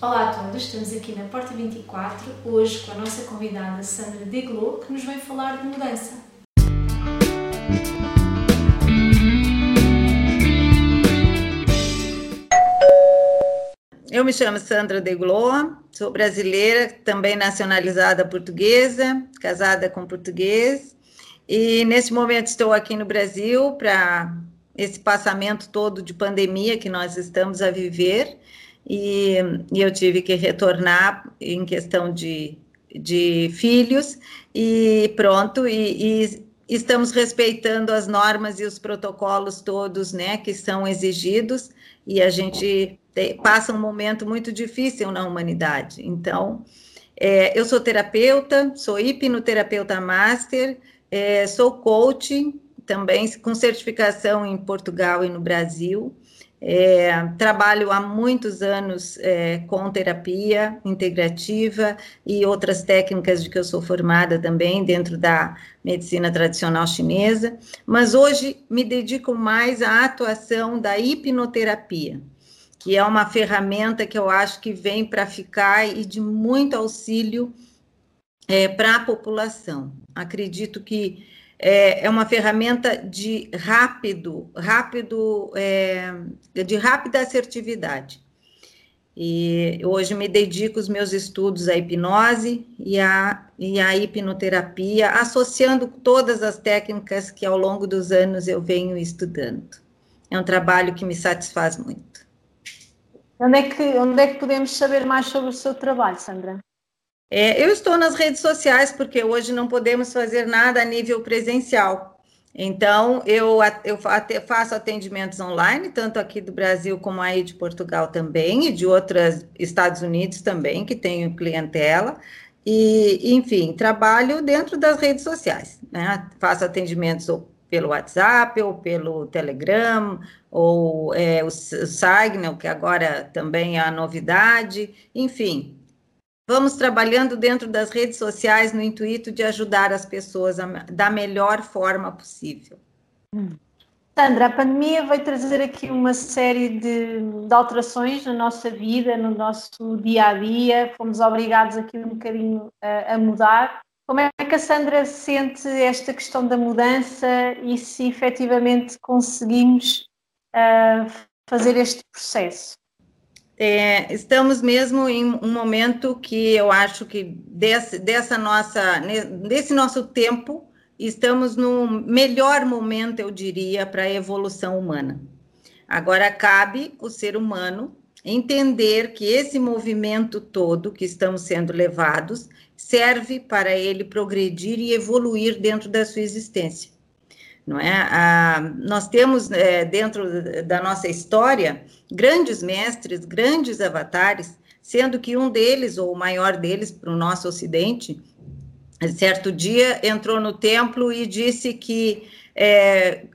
Olá a todos, estamos aqui na Porta 24, hoje com a nossa convidada Sandra Deglo, que nos vem falar de mudança. Eu me chamo Sandra Deglo, sou brasileira, também nacionalizada portuguesa, casada com português, e nesse momento estou aqui no Brasil para esse passamento todo de pandemia que nós estamos a viver e, e eu tive que retornar em questão de, de filhos e pronto, e, e estamos respeitando as normas e os protocolos todos, né, que são exigidos, e a gente te, passa um momento muito difícil na humanidade. Então, é, eu sou terapeuta, sou hipnoterapeuta master, é, sou coach, também com certificação em Portugal e no Brasil, é, trabalho há muitos anos é, com terapia integrativa e outras técnicas de que eu sou formada também dentro da medicina tradicional chinesa, mas hoje me dedico mais à atuação da hipnoterapia, que é uma ferramenta que eu acho que vem para ficar e de muito auxílio é, para a população. Acredito que é, é uma ferramenta de rápido, rápido, é, de rápida assertividade. E hoje me dedico os meus estudos à hipnose e à, e à hipnoterapia, associando todas as técnicas que ao longo dos anos eu venho estudando. É um trabalho que me satisfaz muito. Onde é que, onde é que podemos saber mais sobre o seu trabalho, Sandra? É, eu estou nas redes sociais porque hoje não podemos fazer nada a nível presencial. Então, eu, eu faço atendimentos online, tanto aqui do Brasil como aí de Portugal também, e de outros Estados Unidos também, que tenho clientela. E, enfim, trabalho dentro das redes sociais, né? Faço atendimentos pelo WhatsApp, ou pelo Telegram, ou é, o Signal, que agora também é a novidade, enfim, Vamos trabalhando dentro das redes sociais no intuito de ajudar as pessoas a, da melhor forma possível. Sandra, a pandemia vai trazer aqui uma série de, de, alterações na nossa vida, no nosso dia a dia. Fomos obrigados aqui um bocadinho a, a mudar. Como é que a Sandra sente esta questão da mudança e se efetivamente conseguimos uh, fazer este processo? É, estamos mesmo em um momento que eu acho que desse, dessa nossa, desse nosso tempo, estamos no melhor momento, eu diria, para a evolução humana. Agora cabe o ser humano entender que esse movimento todo que estamos sendo levados serve para ele progredir e evoluir dentro da sua existência não é? Ah, nós temos é, dentro da nossa história grandes mestres, grandes avatares, sendo que um deles, ou o maior deles para o nosso Ocidente, certo dia entrou no templo e disse que é,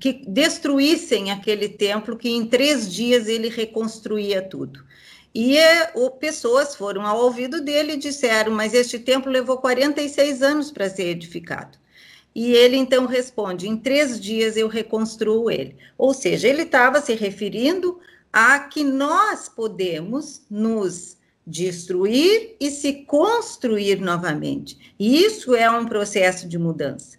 que destruíssem aquele templo, que em três dias ele reconstruía tudo. E é, o, pessoas foram ao ouvido dele e disseram: Mas este templo levou 46 anos para ser edificado. E ele então responde: em três dias eu reconstruo ele. Ou seja, ele estava se referindo a que nós podemos nos destruir e se construir novamente. E isso é um processo de mudança.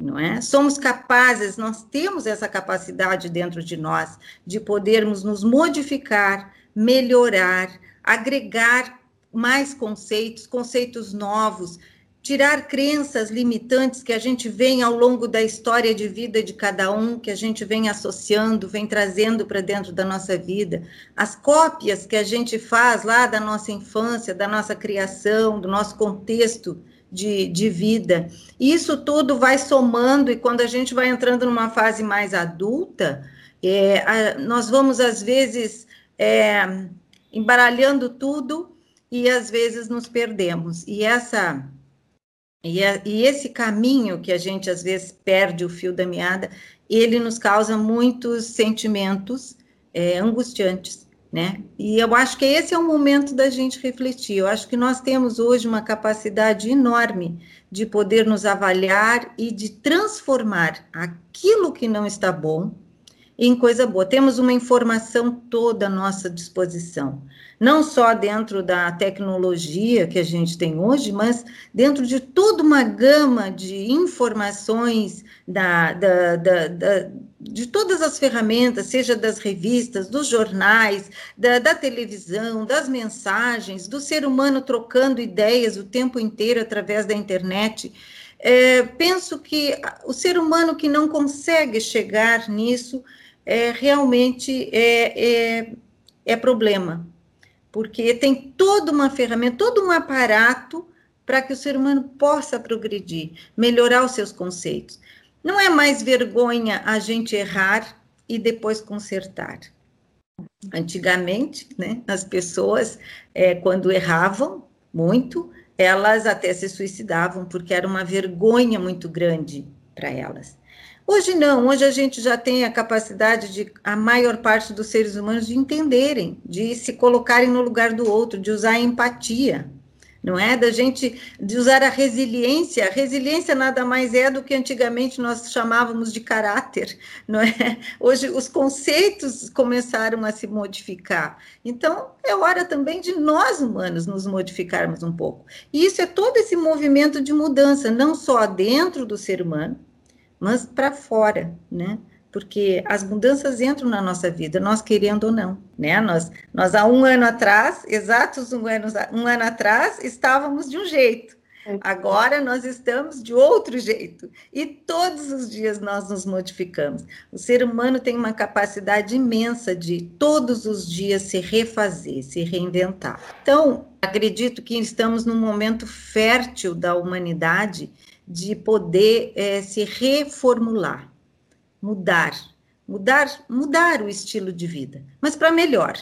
Não é? Somos capazes, nós temos essa capacidade dentro de nós de podermos nos modificar, melhorar, agregar mais conceitos, conceitos novos, tirar crenças limitantes que a gente vem ao longo da história de vida de cada um, que a gente vem associando, vem trazendo para dentro da nossa vida, as cópias que a gente faz lá da nossa infância, da nossa criação, do nosso contexto de, de vida. Isso tudo vai somando, e quando a gente vai entrando numa fase mais adulta, é, a, nós vamos, às vezes, é, embaralhando tudo e às vezes nos perdemos. E essa e, a, e, esse caminho que a gente às vezes perde o fio da meada, ele nos causa muitos sentimentos é, angustiantes, né? E eu acho que esse é o momento da gente refletir. Eu acho que nós temos hoje uma capacidade enorme de poder nos avaliar e de transformar aquilo que não está bom em coisa boa. Temos uma informação toda à nossa disposição, não só dentro da tecnologia que a gente tem hoje, mas dentro de toda uma gama de informações da, da, da, da de todas as ferramentas, seja das revistas, dos jornais, da, da, televisão, das mensagens, do ser humano trocando ideias o tempo inteiro através da internet. É, penso que o ser humano que não consegue chegar nisso é, realmente é, é, é problema, porque tem toda uma ferramenta, todo um aparato para que o ser humano possa progredir, melhorar os seus conceitos. Não é mais vergonha a gente errar e depois consertar. Antigamente, né, as pessoas, é, quando erravam muito, elas até se suicidavam, porque era uma vergonha muito grande para elas. Hoje não, hoje a gente já tem a capacidade de a maior parte dos seres humanos de entenderem, de se colocarem no lugar do outro, de usar a empatia, não é? Da gente de usar a resiliência. Resiliência nada mais é do que antigamente nós chamávamos de caráter, não é? Hoje os conceitos começaram a se modificar. Então, é hora também de nós humanos nos modificarmos um pouco. E isso é todo esse movimento de mudança, não só dentro do ser humano, mas para fora, né? Porque as mudanças entram na nossa vida, nós querendo ou não, né? Nós, nós há um ano atrás, exatos um ano, um ano atrás, estávamos de um jeito. Agora nós estamos de outro jeito e todos os dias nós nos modificamos. O ser humano tem uma capacidade imensa de todos os dias se refazer, se reinventar. Então, acredito que estamos num momento fértil da humanidade de poder é, se reformular, mudar, mudar, mudar o estilo de vida, mas para melhor.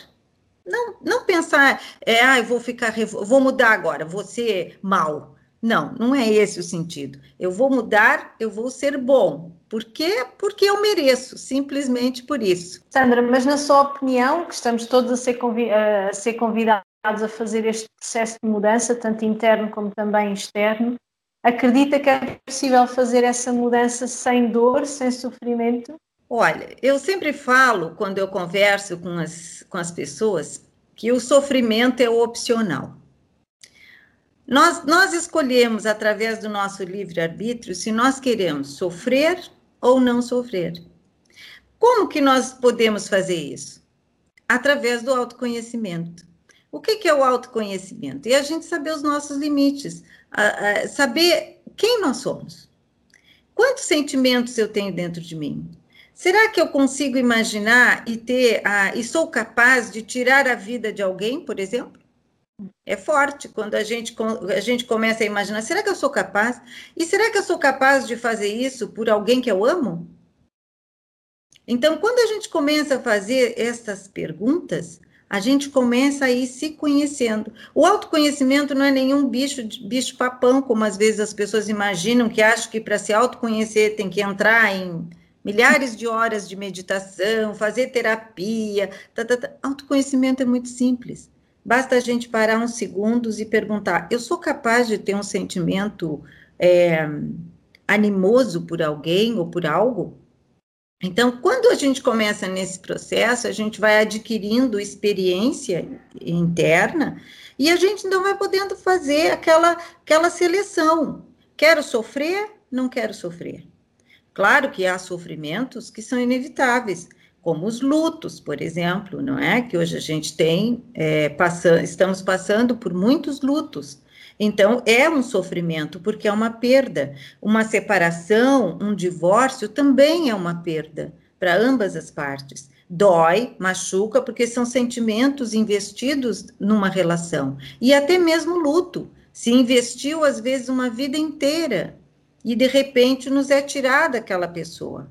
Não, não pensar, é, ah, eu vou ficar, vou mudar agora, vou ser mal. Não, não é esse o sentido. Eu vou mudar, eu vou ser bom. Por quê? Porque eu mereço, simplesmente por isso. Sandra, mas na sua opinião, que estamos todos a ser, convi a ser convidados a fazer este processo de mudança, tanto interno como também externo, Acredita que é possível fazer essa mudança sem dor, sem sofrimento? Olha, eu sempre falo, quando eu converso com as, com as pessoas, que o sofrimento é opcional. Nós, nós escolhemos, através do nosso livre-arbítrio, se nós queremos sofrer ou não sofrer. Como que nós podemos fazer isso? Através do autoconhecimento. O que, que é o autoconhecimento? É a gente saber os nossos limites, saber quem nós somos. Quantos sentimentos eu tenho dentro de mim? Será que eu consigo imaginar e ter a, e sou capaz de tirar a vida de alguém, por exemplo? É forte quando a gente, a gente começa a imaginar: será que eu sou capaz? E será que eu sou capaz de fazer isso por alguém que eu amo? Então, quando a gente começa a fazer essas perguntas, a gente começa a ir se conhecendo. O autoconhecimento não é nenhum bicho, bicho papão, como às vezes as pessoas imaginam, que acham que para se autoconhecer tem que entrar em milhares de horas de meditação, fazer terapia. Tá, tá, tá. Autoconhecimento é muito simples. Basta a gente parar uns segundos e perguntar: eu sou capaz de ter um sentimento é, animoso por alguém ou por algo? Então, quando a gente começa nesse processo, a gente vai adquirindo experiência interna e a gente não vai podendo fazer aquela, aquela seleção. Quero sofrer? Não quero sofrer. Claro que há sofrimentos que são inevitáveis, como os lutos, por exemplo, não é? Que hoje a gente tem, é, estamos passando por muitos lutos. Então, é um sofrimento, porque é uma perda. Uma separação, um divórcio também é uma perda para ambas as partes. Dói, machuca, porque são sentimentos investidos numa relação. E até mesmo luto. Se investiu, às vezes, uma vida inteira e, de repente, nos é tirada aquela pessoa.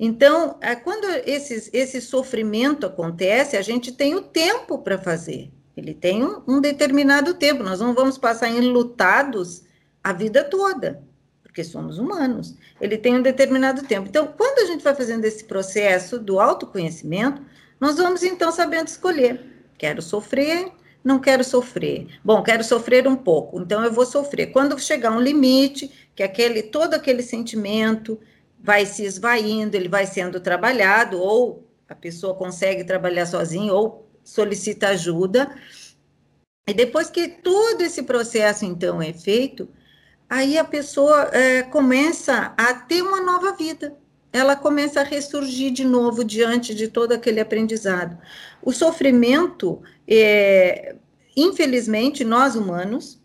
Então, é, quando esse, esse sofrimento acontece, a gente tem o tempo para fazer. Ele tem um, um determinado tempo. Nós não vamos passar enlutados a vida toda, porque somos humanos. Ele tem um determinado tempo. Então, quando a gente vai fazendo esse processo do autoconhecimento, nós vamos então sabendo escolher. Quero sofrer, não quero sofrer. Bom, quero sofrer um pouco, então eu vou sofrer. Quando chegar um limite, que aquele todo aquele sentimento vai se esvaindo, ele vai sendo trabalhado, ou a pessoa consegue trabalhar sozinha, ou solicita ajuda. E depois que todo esse processo, então, é feito, aí a pessoa é, começa a ter uma nova vida. Ela começa a ressurgir de novo diante de todo aquele aprendizado. O sofrimento, é, infelizmente, nós humanos,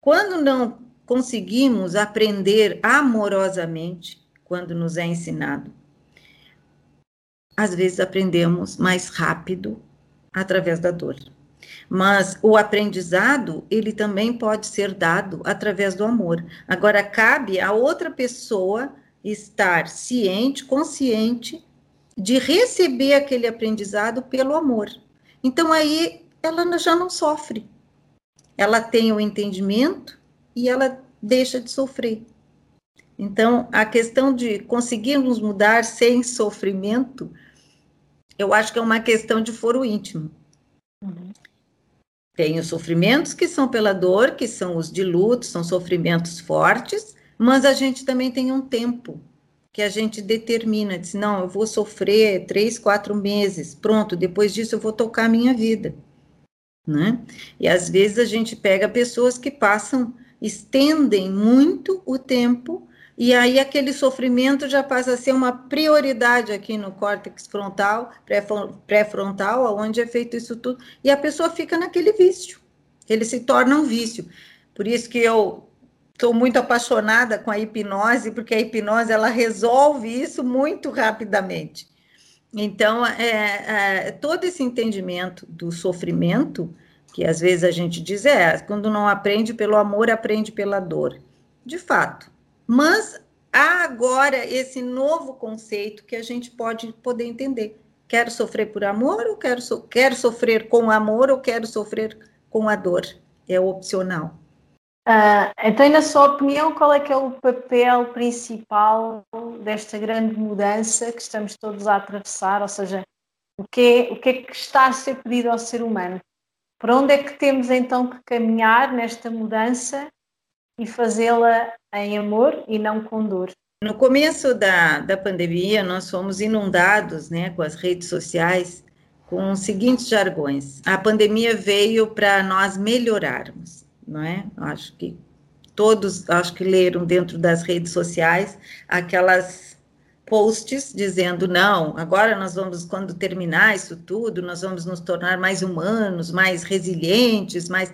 quando não conseguimos aprender amorosamente, quando nos é ensinado, às vezes aprendemos mais rápido através da dor. Mas o aprendizado, ele também pode ser dado através do amor. Agora, cabe a outra pessoa estar ciente, consciente de receber aquele aprendizado pelo amor. Então, aí ela já não sofre. Ela tem o entendimento e ela deixa de sofrer. Então, a questão de conseguirmos mudar sem sofrimento, eu acho que é uma questão de foro íntimo. Uhum. Tem os sofrimentos que são pela dor, que são os de luto, são sofrimentos fortes, mas a gente também tem um tempo que a gente determina, diz, não, eu vou sofrer três, quatro meses, pronto, depois disso eu vou tocar a minha vida, né? E às vezes a gente pega pessoas que passam, estendem muito o tempo, e aí aquele sofrimento já passa a ser uma prioridade aqui no córtex frontal, pré-frontal, onde é feito isso tudo, e a pessoa fica naquele vício, ele se torna um vício. Por isso que eu estou muito apaixonada com a hipnose, porque a hipnose ela resolve isso muito rapidamente. Então, é, é, todo esse entendimento do sofrimento, que às vezes a gente diz, é, quando não aprende pelo amor, aprende pela dor. De fato, mas há agora esse novo conceito que a gente pode poder entender. Quero sofrer por amor ou quero, so quero sofrer com amor ou quero sofrer com a dor? É opcional. Uh, então, na sua opinião, qual é que é o papel principal desta grande mudança que estamos todos a atravessar? Ou seja, o que, é, o que é que está a ser pedido ao ser humano? Para onde é que temos então que caminhar nesta mudança e fazê-la em amor e não com dor. No começo da, da pandemia, nós fomos inundados né, com as redes sociais com os seguintes jargões. A pandemia veio para nós melhorarmos, não é? Acho que todos, acho que leram dentro das redes sociais aquelas posts dizendo não, agora nós vamos quando terminar isso tudo, nós vamos nos tornar mais humanos, mais resilientes, mais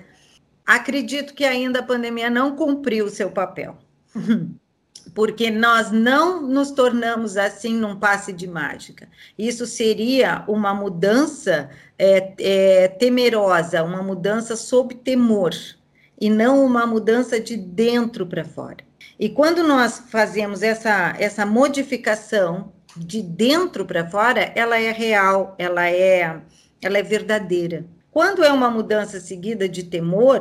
Acredito que ainda a pandemia não cumpriu o seu papel, porque nós não nos tornamos assim num passe de mágica. Isso seria uma mudança é, é, temerosa, uma mudança sob temor, e não uma mudança de dentro para fora. E quando nós fazemos essa, essa modificação de dentro para fora, ela é real, ela é, ela é verdadeira. Quando é uma mudança seguida de temor,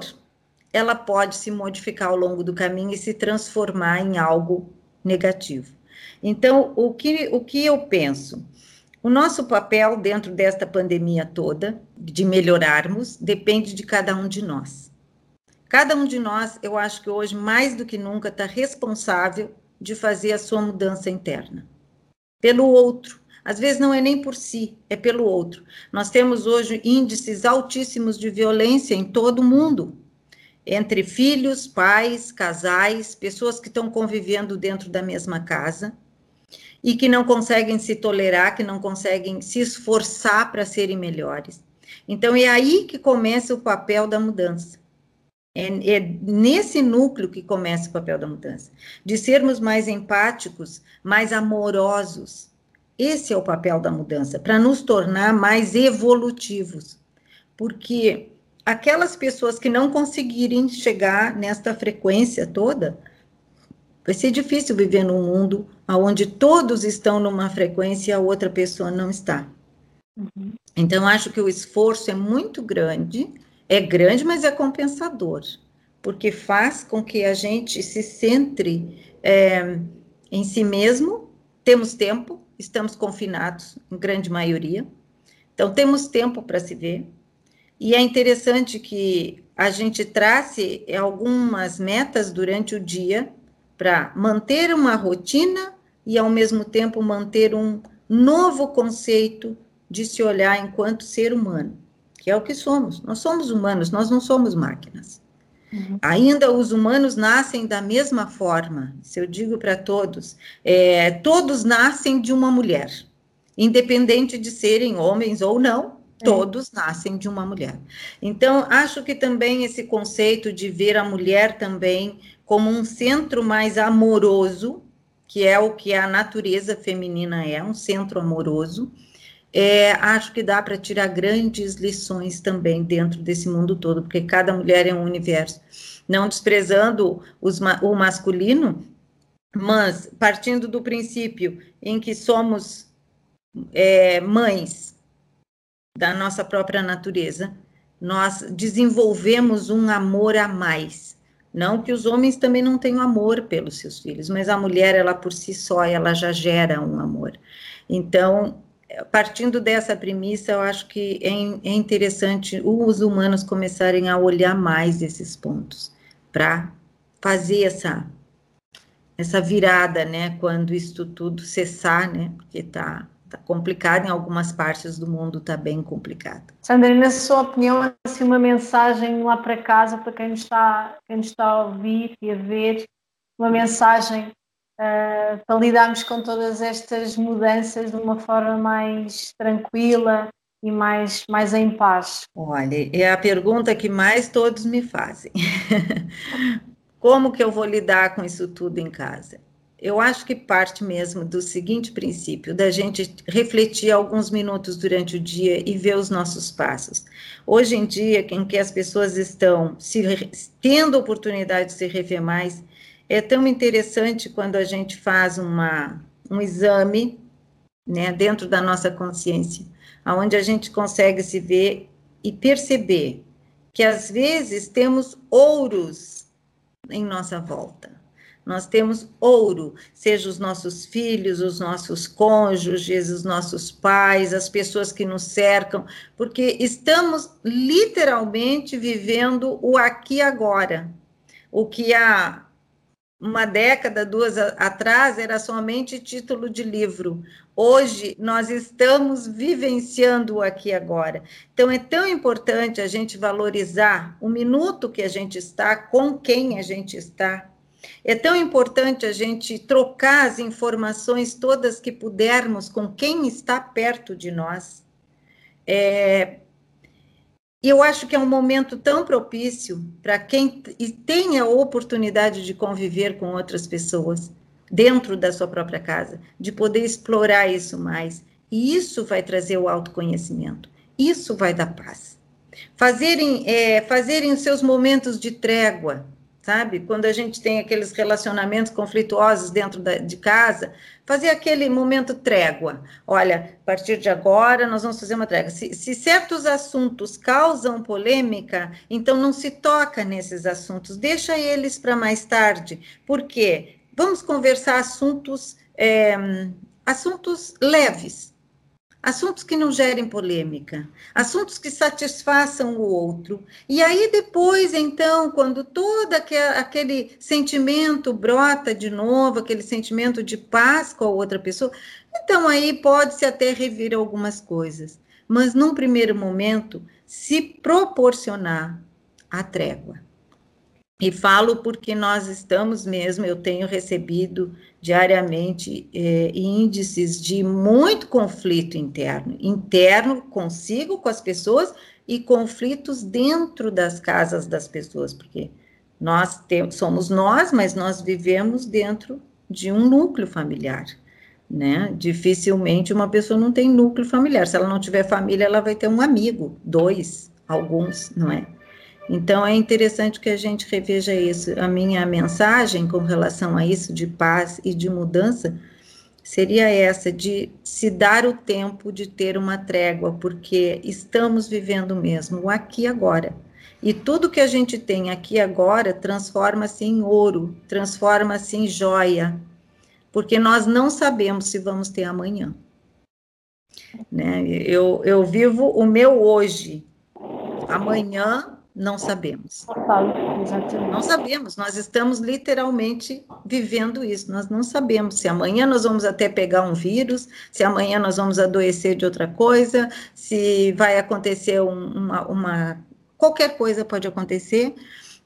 ela pode se modificar ao longo do caminho e se transformar em algo negativo. Então, o que, o que eu penso? O nosso papel dentro desta pandemia toda, de melhorarmos, depende de cada um de nós. Cada um de nós, eu acho que hoje, mais do que nunca, está responsável de fazer a sua mudança interna. Pelo outro, às vezes não é nem por si, é pelo outro. Nós temos hoje índices altíssimos de violência em todo o mundo, entre filhos, pais, casais, pessoas que estão convivendo dentro da mesma casa e que não conseguem se tolerar, que não conseguem se esforçar para serem melhores. Então é aí que começa o papel da mudança. É, é, nesse núcleo que começa o papel da mudança, de sermos mais empáticos, mais amorosos, esse é o papel da mudança, para nos tornar mais evolutivos. Porque aquelas pessoas que não conseguirem chegar nesta frequência toda, vai ser difícil viver num mundo onde todos estão numa frequência e a outra pessoa não está. Uhum. Então, acho que o esforço é muito grande, é grande, mas é compensador, porque faz com que a gente se centre é, em si mesmo, temos tempo, estamos confinados, em grande maioria. Então, temos tempo para se ver. E é interessante que a gente trace algumas metas durante o dia para manter uma rotina e, ao mesmo tempo, manter um novo conceito de se olhar enquanto ser humano, que é o que somos. Nós somos humanos, nós não somos máquinas. Uhum. Ainda os humanos nascem da mesma forma. Se eu digo para todos, é, todos nascem de uma mulher, independente de serem homens ou não. É. Todos nascem de uma mulher. Então, acho que também esse conceito de ver a mulher também como um centro mais amoroso, que é o que a natureza feminina é, um centro amoroso, é, acho que dá para tirar grandes lições também dentro desse mundo todo, porque cada mulher é um universo. Não desprezando os, o masculino, mas partindo do princípio em que somos é, mães da nossa própria natureza, nós desenvolvemos um amor a mais. Não que os homens também não tenham amor pelos seus filhos, mas a mulher, ela por si só, ela já gera um amor. Então, partindo dessa premissa, eu acho que é, é interessante os humanos começarem a olhar mais esses pontos para fazer essa essa virada, né, quando isso tudo cessar, né, porque está tá complicado em algumas partes do mundo, está bem complicado. Sandra, na sua opinião, assim, uma mensagem lá para casa para quem está, quem está a ouvir e a ver, uma mensagem uh, para lidarmos com todas estas mudanças de uma forma mais tranquila e mais, mais em paz? Olha, é a pergunta que mais todos me fazem. Como que eu vou lidar com isso tudo em casa? Eu acho que parte mesmo do seguinte princípio, da gente refletir alguns minutos durante o dia e ver os nossos passos. Hoje em dia, em que as pessoas estão se tendo a oportunidade de se rever mais, é tão interessante quando a gente faz uma, um exame né, dentro da nossa consciência, onde a gente consegue se ver e perceber que às vezes temos ouros em nossa volta. Nós temos ouro, seja os nossos filhos, os nossos cônjuges, os nossos pais, as pessoas que nos cercam, porque estamos literalmente vivendo o aqui e agora. O que há uma década, duas atrás, era somente título de livro. Hoje, nós estamos vivenciando aqui agora. Então, é tão importante a gente valorizar o minuto que a gente está, com quem a gente está. É tão importante a gente trocar as informações todas que pudermos com quem está perto de nós. É, eu acho que é um momento tão propício para quem tenha a oportunidade de conviver com outras pessoas dentro da sua própria casa, de poder explorar isso mais. E isso vai trazer o autoconhecimento, isso vai dar paz. Fazerem, é, fazerem os seus momentos de trégua, sabe? Quando a gente tem aqueles relacionamentos conflituosos dentro da, de casa, fazer aquele momento trégua. Olha, a partir de agora nós vamos fazer uma trégua. Se, se certos assuntos causam polêmica, então não se toca nesses assuntos, deixa eles para mais tarde. Por quê? Vamos conversar assuntos, é, assuntos leves, assuntos que não gerem polêmica, assuntos que satisfaçam o outro. E aí depois, então, quando todo aquele sentimento brota de novo, aquele sentimento de paz com a outra pessoa, então aí pode-se até rever algumas coisas. Mas num primeiro momento, se proporcionar a trégua. E falo porque nós estamos mesmo, eu tenho recebido diariamente é, índices de muito conflito interno, interno consigo, com as pessoas, e conflitos dentro das casas das pessoas, porque nós somos nós, mas nós vivemos dentro de um núcleo familiar, né? Dificilmente uma pessoa não tem núcleo familiar. Se ela não tiver família, ela vai ter um amigo, dois, alguns, não é? Então é interessante que a gente reveja isso. A minha mensagem com relação a isso de paz e de mudança seria essa de se dar o tempo de ter uma trégua, porque estamos vivendo mesmo o aqui agora. E tudo que a gente tem aqui agora transforma-se em ouro, transforma-se em joia, porque nós não sabemos se vamos ter amanhã. Né? Eu, eu vivo o meu hoje. Amanhã não sabemos. Não sabemos, nós estamos literalmente vivendo isso. Nós não sabemos se amanhã nós vamos até pegar um vírus, se amanhã nós vamos adoecer de outra coisa, se vai acontecer uma, uma qualquer coisa pode acontecer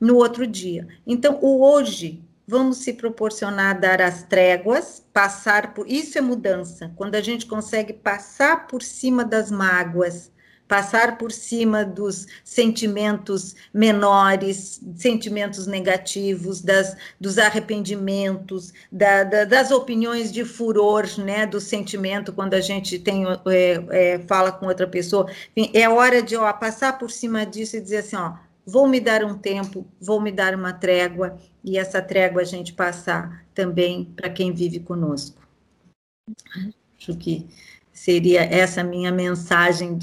no outro dia. Então, o hoje vamos se proporcionar dar as tréguas, passar por isso é mudança. Quando a gente consegue passar por cima das mágoas, passar por cima dos sentimentos menores, sentimentos negativos, das, dos arrependimentos, da, da, das opiniões de furor, né, do sentimento quando a gente tem é, é, fala com outra pessoa. Enfim, é hora de ó, passar por cima disso e dizer assim, ó, vou me dar um tempo, vou me dar uma trégua, e essa trégua a gente passar também para quem vive conosco. Acho que seria essa minha mensagem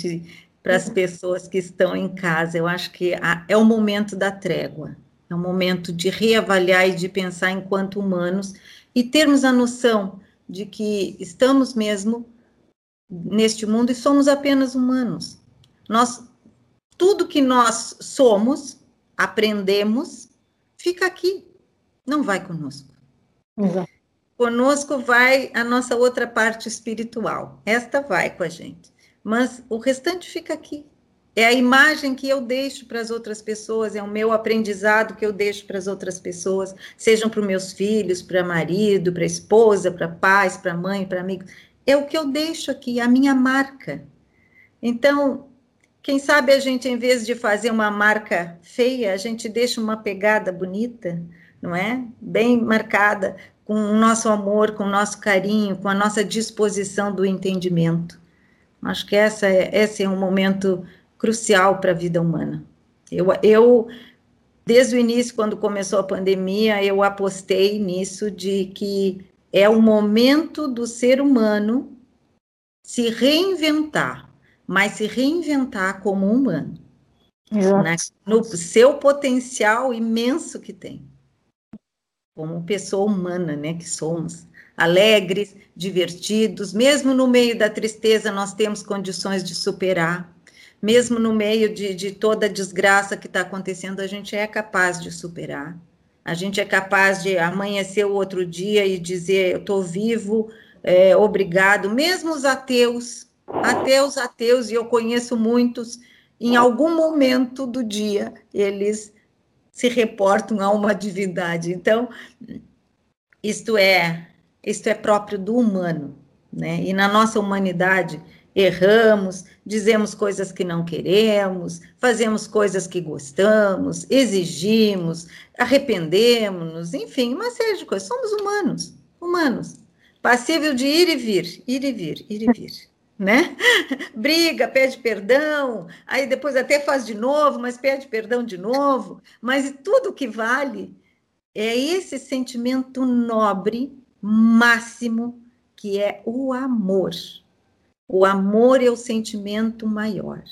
para as pessoas que estão em casa. Eu acho que a, é o momento da trégua, é o momento de reavaliar e de pensar enquanto humanos e termos a noção de que estamos mesmo neste mundo e somos apenas humanos. Nós tudo que nós somos, aprendemos, fica aqui, não vai conosco. Exato. Conosco vai a nossa outra parte espiritual. Esta vai com a gente. Mas o restante fica aqui. É a imagem que eu deixo para as outras pessoas, é o meu aprendizado que eu deixo para as outras pessoas, sejam para os meus filhos, para marido, para esposa, para pais, para mãe, para amigos. É o que eu deixo aqui, a minha marca. Então, quem sabe a gente, em vez de fazer uma marca feia, a gente deixa uma pegada bonita, não é? Bem marcada, com o nosso amor, com o nosso carinho, com a nossa disposição do entendimento. Acho que essa é, esse é um momento crucial para a vida humana. Eu, eu, desde o início, quando começou a pandemia, eu apostei nisso de que é o momento do ser humano se reinventar mas se reinventar como humano. Né? No seu potencial imenso que tem. Como pessoa humana, né, que somos. Alegres, divertidos, mesmo no meio da tristeza, nós temos condições de superar. Mesmo no meio de, de toda a desgraça que está acontecendo, a gente é capaz de superar. A gente é capaz de amanhecer o outro dia e dizer: Eu estou vivo, é, obrigado. Mesmo os ateus, ateus, ateus, e eu conheço muitos, em algum momento do dia eles se reportam a uma divindade. Então, isto é, isto é próprio do humano, né? E na nossa humanidade erramos, dizemos coisas que não queremos, fazemos coisas que gostamos, exigimos, arrependemos-nos, enfim, uma série de coisas. Somos humanos, humanos, passível de ir e vir, ir e vir, ir e vir né? Briga, pede perdão, aí depois até faz de novo, mas pede perdão de novo. Mas tudo que vale é esse sentimento nobre, máximo, que é o amor. O amor é o sentimento maior.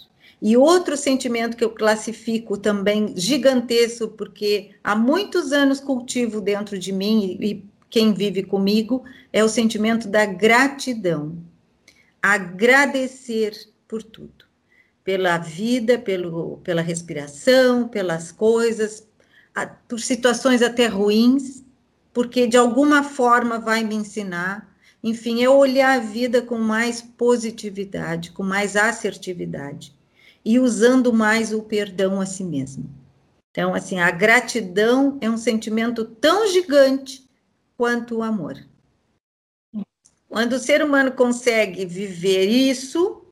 E outro sentimento que eu classifico também gigantesco, porque há muitos anos cultivo dentro de mim e quem vive comigo, é o sentimento da gratidão agradecer por tudo, pela vida, pelo, pela respiração, pelas coisas, por situações até ruins, porque de alguma forma vai me ensinar. Enfim, é olhar a vida com mais positividade, com mais assertividade e usando mais o perdão a si mesmo. Então, assim, a gratidão é um sentimento tão gigante quanto o amor. Quando o ser humano consegue viver isso,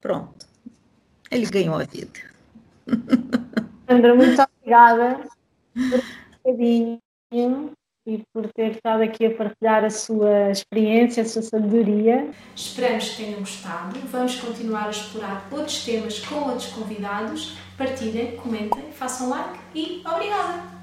pronto, ele ganhou a vida. Sandra, muito obrigada por e por ter estado aqui a partilhar a sua experiência, a sua sabedoria. Esperamos que tenham gostado. Vamos continuar a explorar outros temas com outros convidados. Partilhem, comentem, façam like e obrigada!